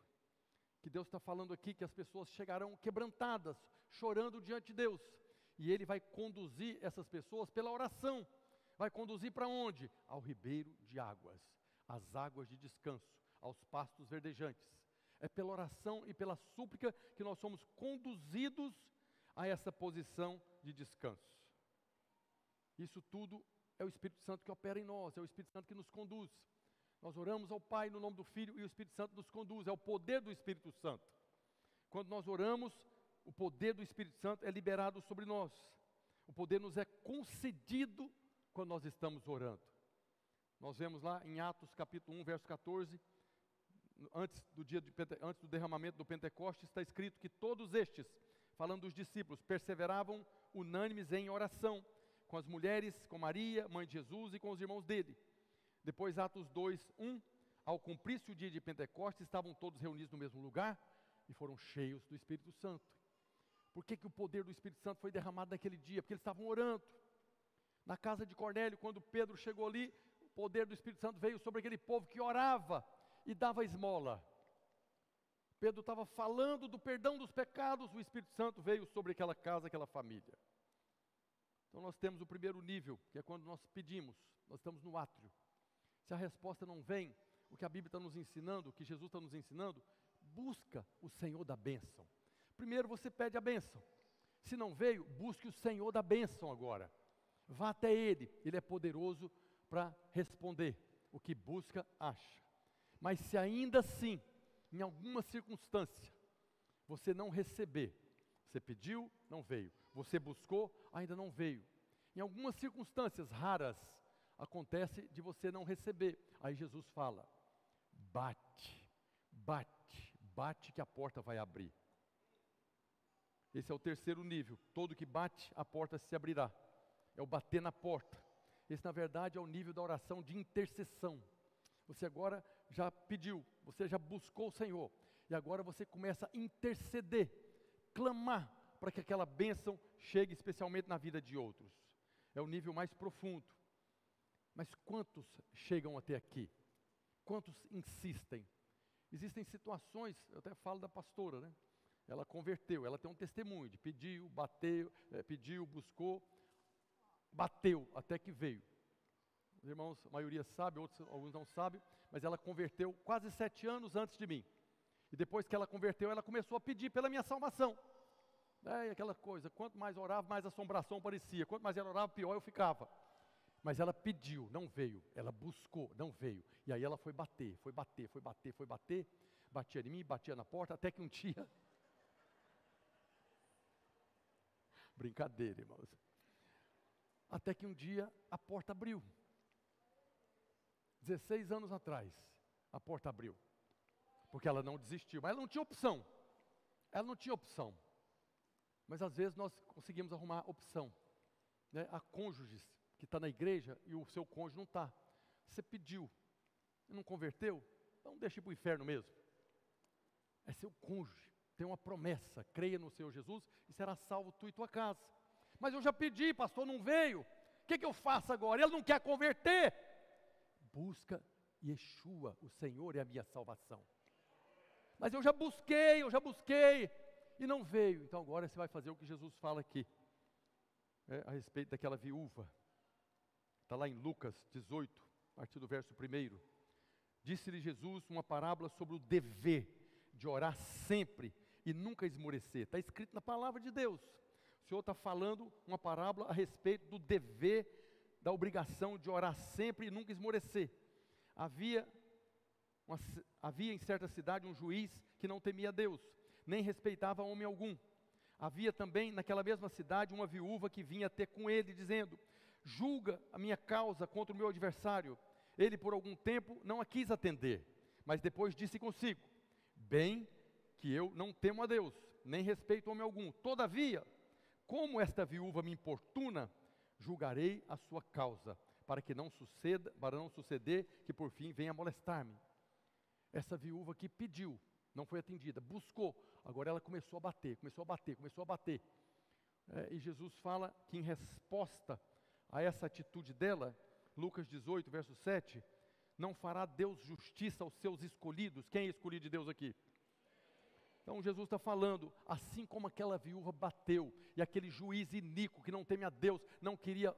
Que Deus está falando aqui que as pessoas chegarão quebrantadas, chorando diante de Deus, e Ele vai conduzir essas pessoas pela oração. Vai conduzir para onde? Ao ribeiro de águas, às águas de descanso, aos pastos verdejantes. É pela oração e pela súplica que nós somos conduzidos a essa posição de descanso. Isso tudo é o Espírito Santo que opera em nós, é o Espírito Santo que nos conduz. Nós oramos ao Pai no nome do Filho e o Espírito Santo nos conduz, é o poder do Espírito Santo. Quando nós oramos, o poder do Espírito Santo é liberado sobre nós. O poder nos é concedido quando nós estamos orando. Nós vemos lá em Atos capítulo 1, verso 14, antes do dia de, antes do derramamento do Pentecostes, está escrito que todos estes, falando dos discípulos, perseveravam unânimes em oração com as mulheres, com Maria, mãe de Jesus e com os irmãos dele. Depois, Atos 2, 1, ao cumprir-se o dia de Pentecostes, estavam todos reunidos no mesmo lugar e foram cheios do Espírito Santo. Por que, que o poder do Espírito Santo foi derramado naquele dia? Porque eles estavam orando. Na casa de Cornélio, quando Pedro chegou ali, o poder do Espírito Santo veio sobre aquele povo que orava e dava esmola. Pedro estava falando do perdão dos pecados, o Espírito Santo veio sobre aquela casa, aquela família. Então nós temos o primeiro nível, que é quando nós pedimos, nós estamos no átrio. Se a resposta não vem, o que a Bíblia está nos ensinando, o que Jesus está nos ensinando, busca o Senhor da bênção. Primeiro você pede a bênção. Se não veio, busque o Senhor da bênção agora. Vá até Ele, Ele é poderoso para responder. O que busca, acha. Mas se ainda assim, em alguma circunstância, você não receber, você pediu, não veio. Você buscou, ainda não veio. Em algumas circunstâncias raras, acontece de você não receber. Aí Jesus fala: bate, bate, bate que a porta vai abrir. Esse é o terceiro nível. Todo que bate, a porta se abrirá. É o bater na porta. Esse, na verdade, é o nível da oração de intercessão. Você agora já pediu, você já buscou o Senhor, e agora você começa a interceder, clamar para que aquela bênção chegue especialmente na vida de outros. É o nível mais profundo. Mas quantos chegam até aqui? Quantos insistem? Existem situações, eu até falo da pastora, né? Ela converteu, ela tem um testemunho de pediu, bateu, é, pediu, buscou, bateu até que veio. Os irmãos, a maioria sabe, outros alguns não sabem, mas ela converteu quase sete anos antes de mim. E depois que ela converteu, ela começou a pedir pela minha salvação. É, aquela coisa, quanto mais orava, mais assombração parecia. Quanto mais ela orava, pior eu ficava. Mas ela pediu, não veio. Ela buscou, não veio. E aí ela foi bater, foi bater, foi bater, foi bater. Batia em mim, batia na porta, até que um dia. [LAUGHS] Brincadeira, irmãos. Até que um dia a porta abriu. 16 anos atrás, a porta abriu. Porque ela não desistiu, mas ela não tinha opção. Ela não tinha opção. Mas às vezes nós conseguimos arrumar opção. Né? Há cônjuges que está na igreja e o seu cônjuge não está. Você pediu, não converteu, então deixa ir para o inferno mesmo. É seu cônjuge, tem uma promessa, creia no Senhor Jesus e será salvo tu e tua casa. Mas eu já pedi, pastor, não veio. O que, que eu faço agora? Ele não quer converter busca Yeshua, o Senhor é a minha salvação. Mas eu já busquei, eu já busquei, e não veio. Então agora você vai fazer o que Jesus fala aqui, é, a respeito daquela viúva. Está lá em Lucas 18, a partir do verso 1. Disse-lhe Jesus uma parábola sobre o dever de orar sempre e nunca esmorecer. Está escrito na palavra de Deus. O Senhor está falando uma parábola a respeito do dever da obrigação de orar sempre e nunca esmorecer. Havia, uma, havia em certa cidade um juiz que não temia Deus, nem respeitava homem algum. Havia também naquela mesma cidade uma viúva que vinha ter com ele, dizendo: Julga a minha causa contra o meu adversário. Ele, por algum tempo, não a quis atender, mas depois disse consigo: Bem que eu não temo a Deus, nem respeito homem algum. Todavia, como esta viúva me importuna, julgarei a sua causa, para que não suceda, para não suceder que por fim venha molestar-me. Essa viúva que pediu, não foi atendida, buscou, agora ela começou a bater, começou a bater, começou a bater. É, e Jesus fala que em resposta a essa atitude dela, Lucas 18, verso 7, não fará Deus justiça aos seus escolhidos. Quem é escolhido de Deus aqui? Então Jesus está falando, assim como aquela viúva bateu, e aquele juiz iníquo que não teme a Deus, não queria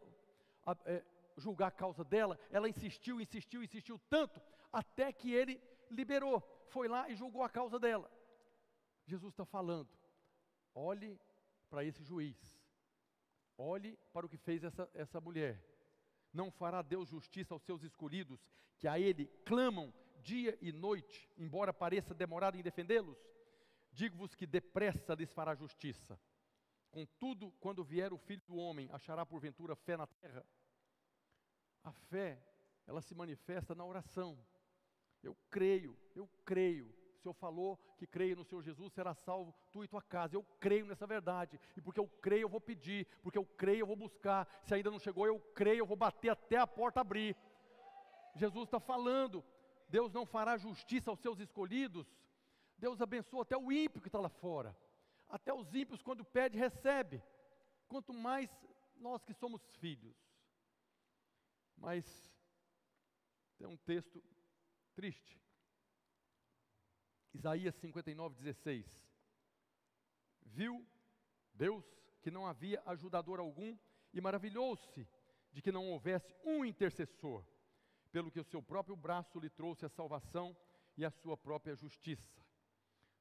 é, julgar a causa dela, ela insistiu, insistiu, insistiu tanto, até que ele liberou, foi lá e julgou a causa dela. Jesus está falando, olhe para esse juiz, olhe para o que fez essa, essa mulher. Não fará Deus justiça aos seus escolhidos, que a Ele clamam dia e noite, embora pareça demorado em defendê-los? Digo-vos que depressa lhes fará justiça. Contudo, quando vier o filho do homem, achará porventura fé na terra? A fé, ela se manifesta na oração. Eu creio, eu creio. O Senhor falou que creio no Senhor Jesus, será salvo tu e tua casa. Eu creio nessa verdade. E porque eu creio, eu vou pedir. Porque eu creio, eu vou buscar. Se ainda não chegou, eu creio, eu vou bater até a porta abrir. Jesus está falando. Deus não fará justiça aos seus escolhidos, Deus abençoa até o ímpio que está lá fora. Até os ímpios, quando pede, recebe. Quanto mais nós que somos filhos. Mas tem um texto triste. Isaías 59, 16. Viu Deus que não havia ajudador algum e maravilhou-se de que não houvesse um intercessor, pelo que o seu próprio braço lhe trouxe a salvação e a sua própria justiça.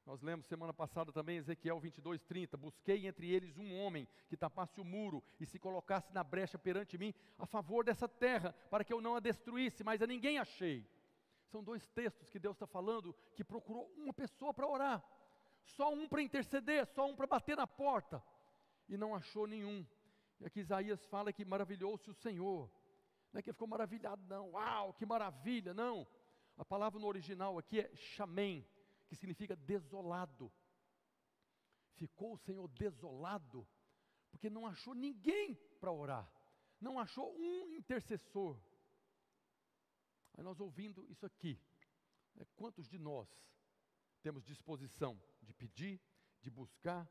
Nós lemos semana passada também Ezequiel 22, 30. Busquei entre eles um homem que tapasse o muro e se colocasse na brecha perante mim a favor dessa terra, para que eu não a destruísse, mas a ninguém achei. São dois textos que Deus está falando que procurou uma pessoa para orar, só um para interceder, só um para bater na porta, e não achou nenhum. E aqui Isaías fala que maravilhou-se o Senhor. Não é que ele ficou maravilhado, não. Uau, que maravilha, não. A palavra no original aqui é chamem, que significa desolado. Ficou o Senhor desolado, porque não achou ninguém para orar, não achou um intercessor. Aí nós ouvindo isso aqui, né, quantos de nós temos disposição de pedir, de buscar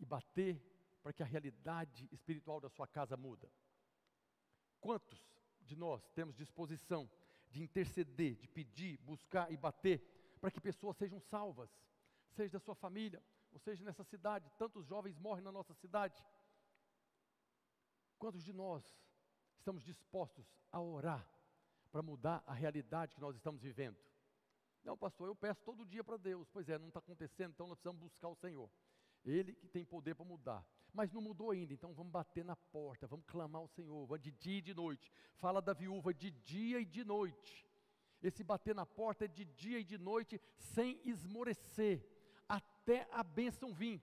e bater para que a realidade espiritual da sua casa muda? Quantos de nós temos disposição de interceder, de pedir, buscar e bater para que pessoas sejam salvas, seja da sua família, ou seja nessa cidade, tantos jovens morrem na nossa cidade. Quantos de nós estamos dispostos a orar para mudar a realidade que nós estamos vivendo? Não, pastor, eu peço todo dia para Deus. Pois é, não está acontecendo, então nós precisamos buscar o Senhor. Ele que tem poder para mudar. Mas não mudou ainda, então vamos bater na porta, vamos clamar ao Senhor, de dia e de noite. Fala da viúva de dia e de noite. Esse bater na porta é de dia e de noite, sem esmorecer, até a bênção vir.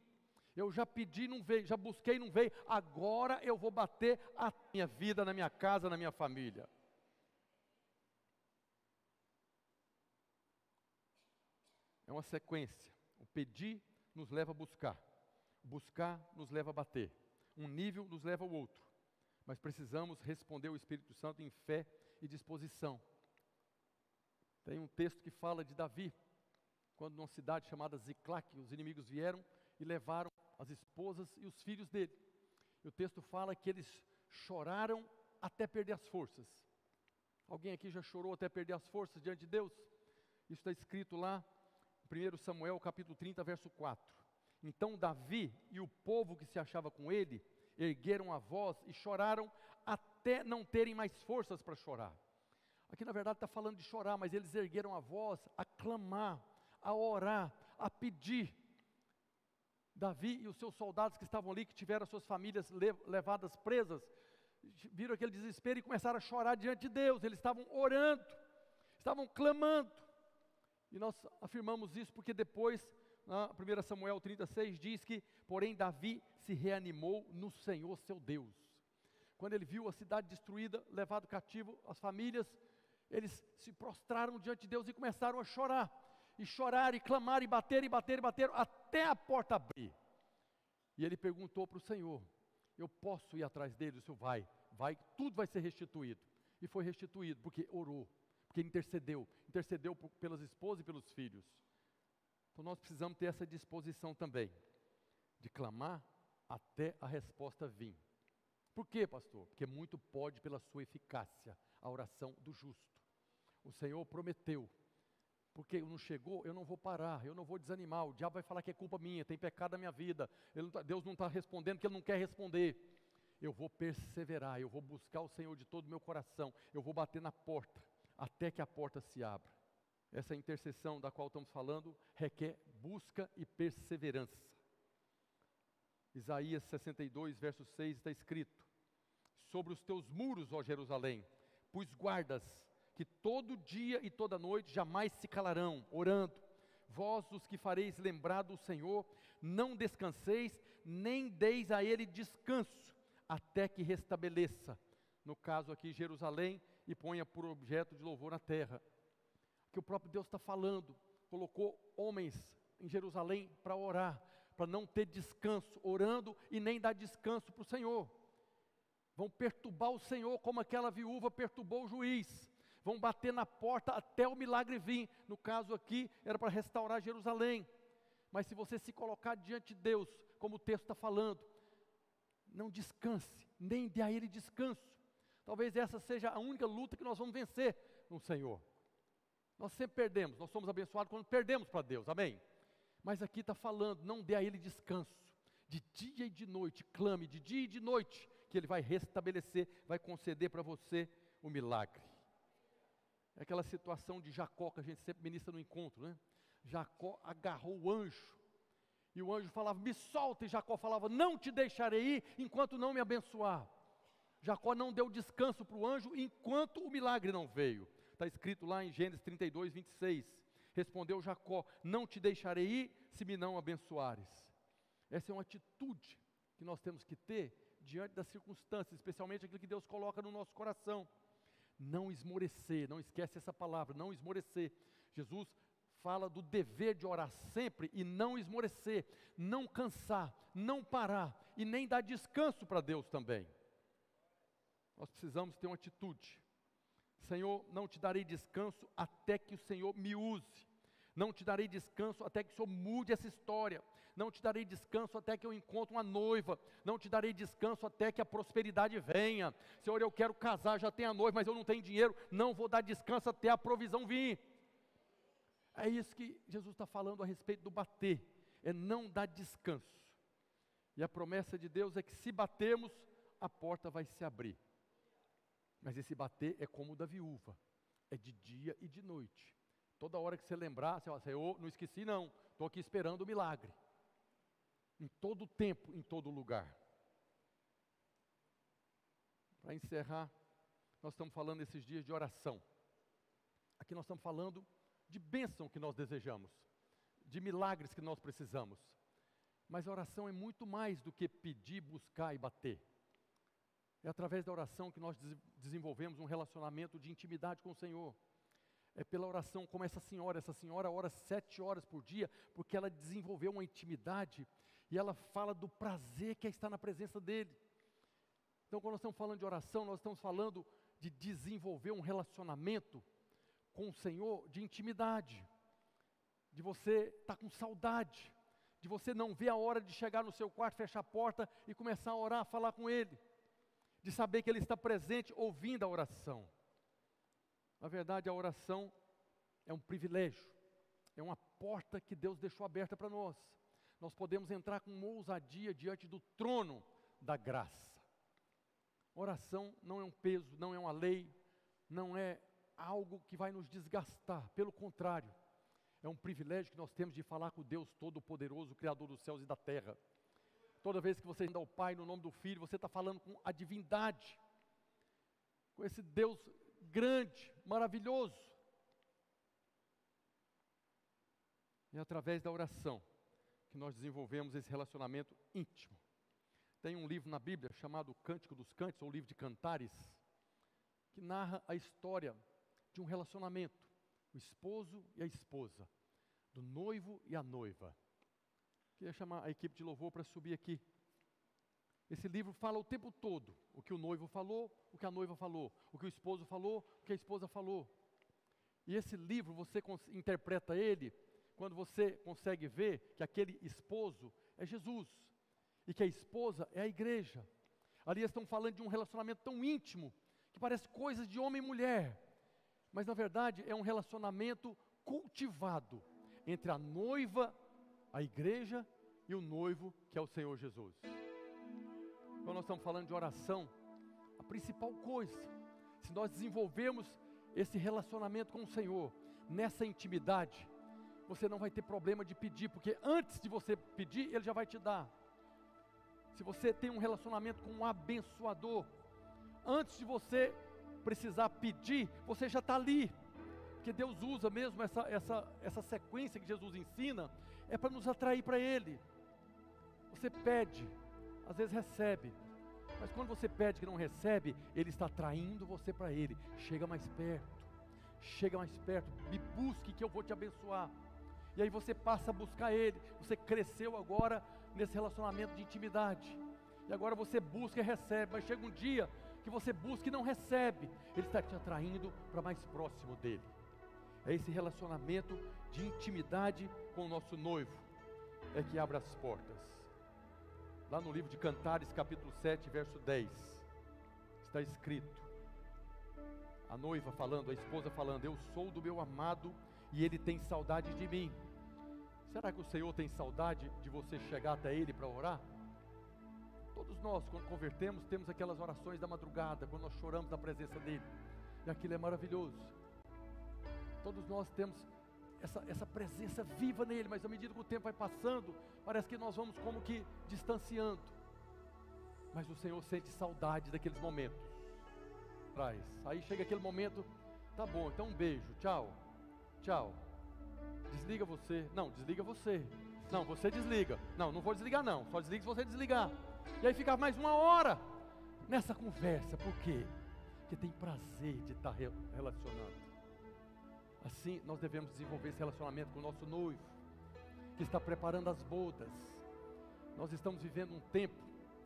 Eu já pedi, não veio, já busquei, não veio. Agora eu vou bater a minha vida, na minha casa, na minha família. É uma sequência. O pedir nos leva a buscar. Buscar nos leva a bater. Um nível nos leva ao outro. Mas precisamos responder ao Espírito Santo em fé e disposição. Tem um texto que fala de Davi, quando numa cidade chamada Ziclac, os inimigos vieram e levaram as esposas e os filhos dele. E o texto fala que eles choraram até perder as forças. Alguém aqui já chorou até perder as forças diante de Deus? Isso está escrito lá, 1 Samuel capítulo 30, verso 4. Então Davi e o povo que se achava com ele ergueram a voz e choraram até não terem mais forças para chorar. Aqui na verdade está falando de chorar, mas eles ergueram a voz a clamar, a orar, a pedir. Davi e os seus soldados que estavam ali, que tiveram suas famílias levadas presas, viram aquele desespero e começaram a chorar diante de Deus. Eles estavam orando, estavam clamando. E nós afirmamos isso porque depois, na 1 Samuel 36, diz que, porém, Davi se reanimou no Senhor seu Deus. Quando ele viu a cidade destruída, levado cativo, as famílias, eles se prostraram diante de Deus e começaram a chorar, e chorar, e clamar, e bater, e bater, e bater, até a porta abrir. E ele perguntou para o Senhor: Eu posso ir atrás dele? O Senhor vai, vai, tudo vai ser restituído. E foi restituído, porque orou, porque intercedeu, intercedeu pelas esposas e pelos filhos. Então nós precisamos ter essa disposição também, de clamar até a resposta vir. Por quê, pastor? Porque muito pode pela sua eficácia a oração do justo. O Senhor prometeu, porque não chegou, eu não vou parar, eu não vou desanimar. O diabo vai falar que é culpa minha, tem pecado na minha vida. Não tá, Deus não está respondendo porque Ele não quer responder. Eu vou perseverar, eu vou buscar o Senhor de todo o meu coração, eu vou bater na porta, até que a porta se abra. Essa intercessão da qual estamos falando requer busca e perseverança. Isaías 62, verso 6 está escrito: Sobre os teus muros, ó Jerusalém, pus guardas que todo dia e toda noite jamais se calarão, orando. Vós, os que fareis lembrar do Senhor, não descanseis, nem deis a Ele descanso, até que restabeleça, no caso aqui, Jerusalém, e ponha por objeto de louvor na terra. Que o próprio Deus está falando, colocou homens em Jerusalém para orar, para não ter descanso, orando e nem dar descanso para o Senhor. Vão perturbar o Senhor como aquela viúva perturbou o juiz vão bater na porta até o milagre vir. No caso aqui, era para restaurar Jerusalém. Mas se você se colocar diante de Deus, como o texto está falando, não descanse, nem dê a Ele descanso. Talvez essa seja a única luta que nós vamos vencer no Senhor. Nós sempre perdemos, nós somos abençoados quando perdemos para Deus, amém? Mas aqui está falando, não dê a Ele descanso. De dia e de noite, clame de dia e de noite, que Ele vai restabelecer, vai conceder para você o milagre. É aquela situação de Jacó que a gente sempre ministra no encontro, né? Jacó agarrou o anjo, e o anjo falava: Me solta, e Jacó falava: Não te deixarei ir enquanto não me abençoar. Jacó não deu descanso para o anjo enquanto o milagre não veio. Está escrito lá em Gênesis 32, 26. Respondeu Jacó: Não te deixarei ir se me não abençoares. Essa é uma atitude que nós temos que ter diante das circunstâncias, especialmente aquilo que Deus coloca no nosso coração. Não esmorecer, não esquece essa palavra, não esmorecer. Jesus fala do dever de orar sempre e não esmorecer, não cansar, não parar e nem dar descanso para Deus também. Nós precisamos ter uma atitude. Senhor, não te darei descanso até que o Senhor me use. Não te darei descanso até que o Senhor mude essa história. Não te darei descanso até que eu encontre uma noiva. Não te darei descanso até que a prosperidade venha. Senhor, eu quero casar, já tenho a noiva, mas eu não tenho dinheiro. Não vou dar descanso até a provisão vir. É isso que Jesus está falando a respeito do bater. É não dar descanso. E a promessa de Deus é que se batermos, a porta vai se abrir. Mas esse bater é como o da viúva, é de dia e de noite. Toda hora que você lembrar, você vai Senhor, não esqueci não, estou aqui esperando o milagre. Em todo tempo, em todo lugar. Para encerrar, nós estamos falando esses dias de oração. Aqui nós estamos falando de bênção que nós desejamos, de milagres que nós precisamos. Mas a oração é muito mais do que pedir, buscar e bater. É através da oração que nós desenvolvemos um relacionamento de intimidade com o Senhor. É pela oração, como essa senhora, essa senhora ora sete horas por dia, porque ela desenvolveu uma intimidade e ela fala do prazer que é estar na presença dEle. Então, quando nós estamos falando de oração, nós estamos falando de desenvolver um relacionamento com o Senhor de intimidade, de você estar com saudade, de você não ver a hora de chegar no seu quarto, fechar a porta e começar a orar, falar com Ele de saber que Ele está presente ouvindo a oração. Na verdade, a oração é um privilégio, é uma porta que Deus deixou aberta para nós. Nós podemos entrar com ousadia diante do trono da graça. Oração não é um peso, não é uma lei, não é algo que vai nos desgastar, pelo contrário, é um privilégio que nós temos de falar com Deus Todo-Poderoso, Criador dos céus e da terra. Toda vez que você ainda o Pai no nome do Filho, você está falando com a divindade, com esse Deus grande, maravilhoso. E é através da oração que nós desenvolvemos esse relacionamento íntimo. Tem um livro na Bíblia chamado Cântico dos Cantos, ou Livro de Cantares, que narra a história de um relacionamento, o esposo e a esposa, do noivo e a noiva. Queria chamar a equipe de louvor para subir aqui. Esse livro fala o tempo todo o que o noivo falou, o que a noiva falou, o que o esposo falou, o que a esposa falou. E esse livro você interpreta ele quando você consegue ver que aquele esposo é Jesus e que a esposa é a igreja. Ali estão falando de um relacionamento tão íntimo que parece coisas de homem e mulher, mas na verdade é um relacionamento cultivado entre a noiva a igreja e o noivo, que é o Senhor Jesus. Quando nós estamos falando de oração, a principal coisa, se nós desenvolvermos esse relacionamento com o Senhor, nessa intimidade, você não vai ter problema de pedir, porque antes de você pedir, Ele já vai te dar. Se você tem um relacionamento com um abençoador, antes de você precisar pedir, você já está ali, porque Deus usa mesmo essa, essa, essa sequência que Jesus ensina é para nos atrair para Ele. Você pede, às vezes recebe, mas quando você pede que não recebe, Ele está atraindo você para Ele. Chega mais perto, chega mais perto, me busque que eu vou te abençoar. E aí você passa a buscar Ele. Você cresceu agora nesse relacionamento de intimidade. E agora você busca e recebe, mas chega um dia que você busca e não recebe, Ele está te atraindo para mais próximo dele. É esse relacionamento de intimidade com o nosso noivo é que abre as portas. Lá no livro de Cantares, capítulo 7, verso 10, está escrito: a noiva falando, a esposa falando: Eu sou do meu amado e ele tem saudade de mim. Será que o Senhor tem saudade de você chegar até Ele para orar? Todos nós, quando convertemos, temos aquelas orações da madrugada, quando nós choramos na presença dEle, e aquilo é maravilhoso. Todos nós temos essa, essa presença viva nele, mas à medida que o tempo vai passando, parece que nós vamos como que distanciando. Mas o Senhor sente saudade daqueles momentos. Traz. Aí chega aquele momento, tá bom, então um beijo, tchau, tchau. Desliga você. Não, desliga você. Não, você desliga. Não, não vou desligar não. Só desliga se você desligar. E aí fica mais uma hora nessa conversa. Por quê? Porque tem prazer de estar relacionando. Assim, nós devemos desenvolver esse relacionamento com o nosso noivo, que está preparando as bodas. Nós estamos vivendo um tempo,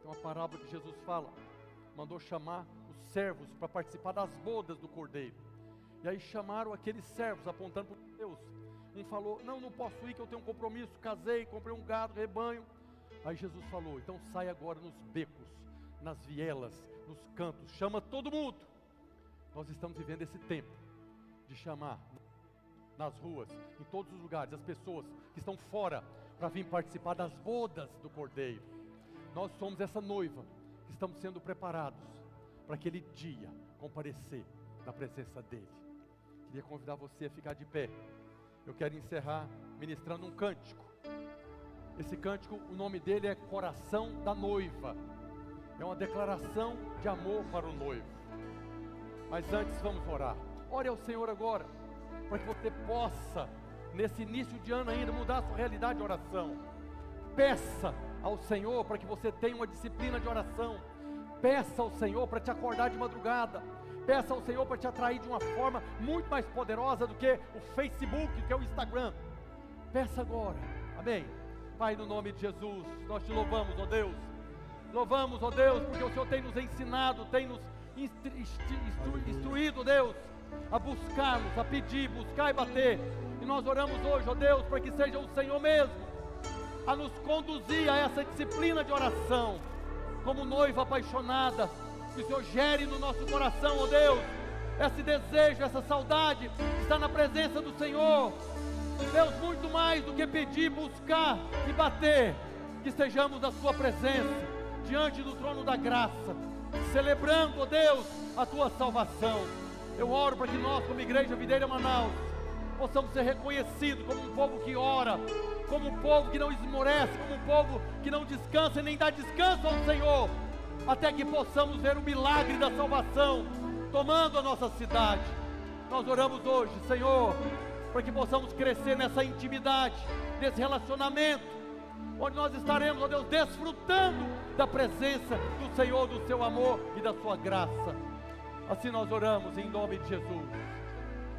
tem uma parábola que Jesus fala, mandou chamar os servos para participar das bodas do cordeiro. E aí chamaram aqueles servos, apontando para Deus. Um falou: Não, não posso ir, que eu tenho um compromisso. Casei, comprei um gado, rebanho. Aí Jesus falou: Então sai agora nos becos, nas vielas, nos cantos, chama todo mundo. Nós estamos vivendo esse tempo de chamar nas ruas, em todos os lugares, as pessoas que estão fora para vir participar das bodas do Cordeiro. Nós somos essa noiva que estamos sendo preparados para aquele dia comparecer na presença dele. Queria convidar você a ficar de pé eu quero encerrar ministrando um cântico. Esse cântico, o nome dele é Coração da Noiva. É uma declaração de amor para o noivo. Mas antes vamos orar. Ore ao Senhor agora, para que você possa, nesse início de ano ainda, mudar a sua realidade de oração. Peça ao Senhor para que você tenha uma disciplina de oração. Peça ao Senhor para te acordar de madrugada Peça ao Senhor para te atrair de uma forma muito mais poderosa do que o Facebook, do que o Instagram. Peça agora. Amém. Pai, no nome de Jesus, nós te louvamos, ó Deus. Louvamos, ó Deus, porque o Senhor tem nos ensinado, tem nos instru instru instruído, Deus, a buscarmos, a pedir, buscar e bater. E nós oramos hoje, ó Deus, para que seja o Senhor mesmo a nos conduzir a essa disciplina de oração, como noiva apaixonada que o Senhor gere no nosso coração, ó Deus, esse desejo, essa saudade, está na presença do Senhor. Deus, muito mais do que pedir, buscar e bater, que estejamos na Sua presença, diante do trono da graça, celebrando, ó Deus, a Tua salvação. Eu oro para que nós, como Igreja Videira Manaus, possamos ser reconhecidos como um povo que ora, como um povo que não esmorece, como um povo que não descansa e nem dá descanso ao Senhor, até que possamos ver o milagre da salvação tomando a nossa cidade. Nós oramos hoje, Senhor, para que possamos crescer nessa intimidade, nesse relacionamento, onde nós estaremos, ó Deus, desfrutando da presença do Senhor, do seu amor e da sua graça. Assim nós oramos em nome de Jesus.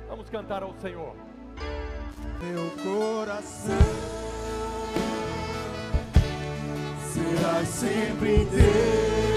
Vamos cantar ao Senhor. Meu coração será sempre Deus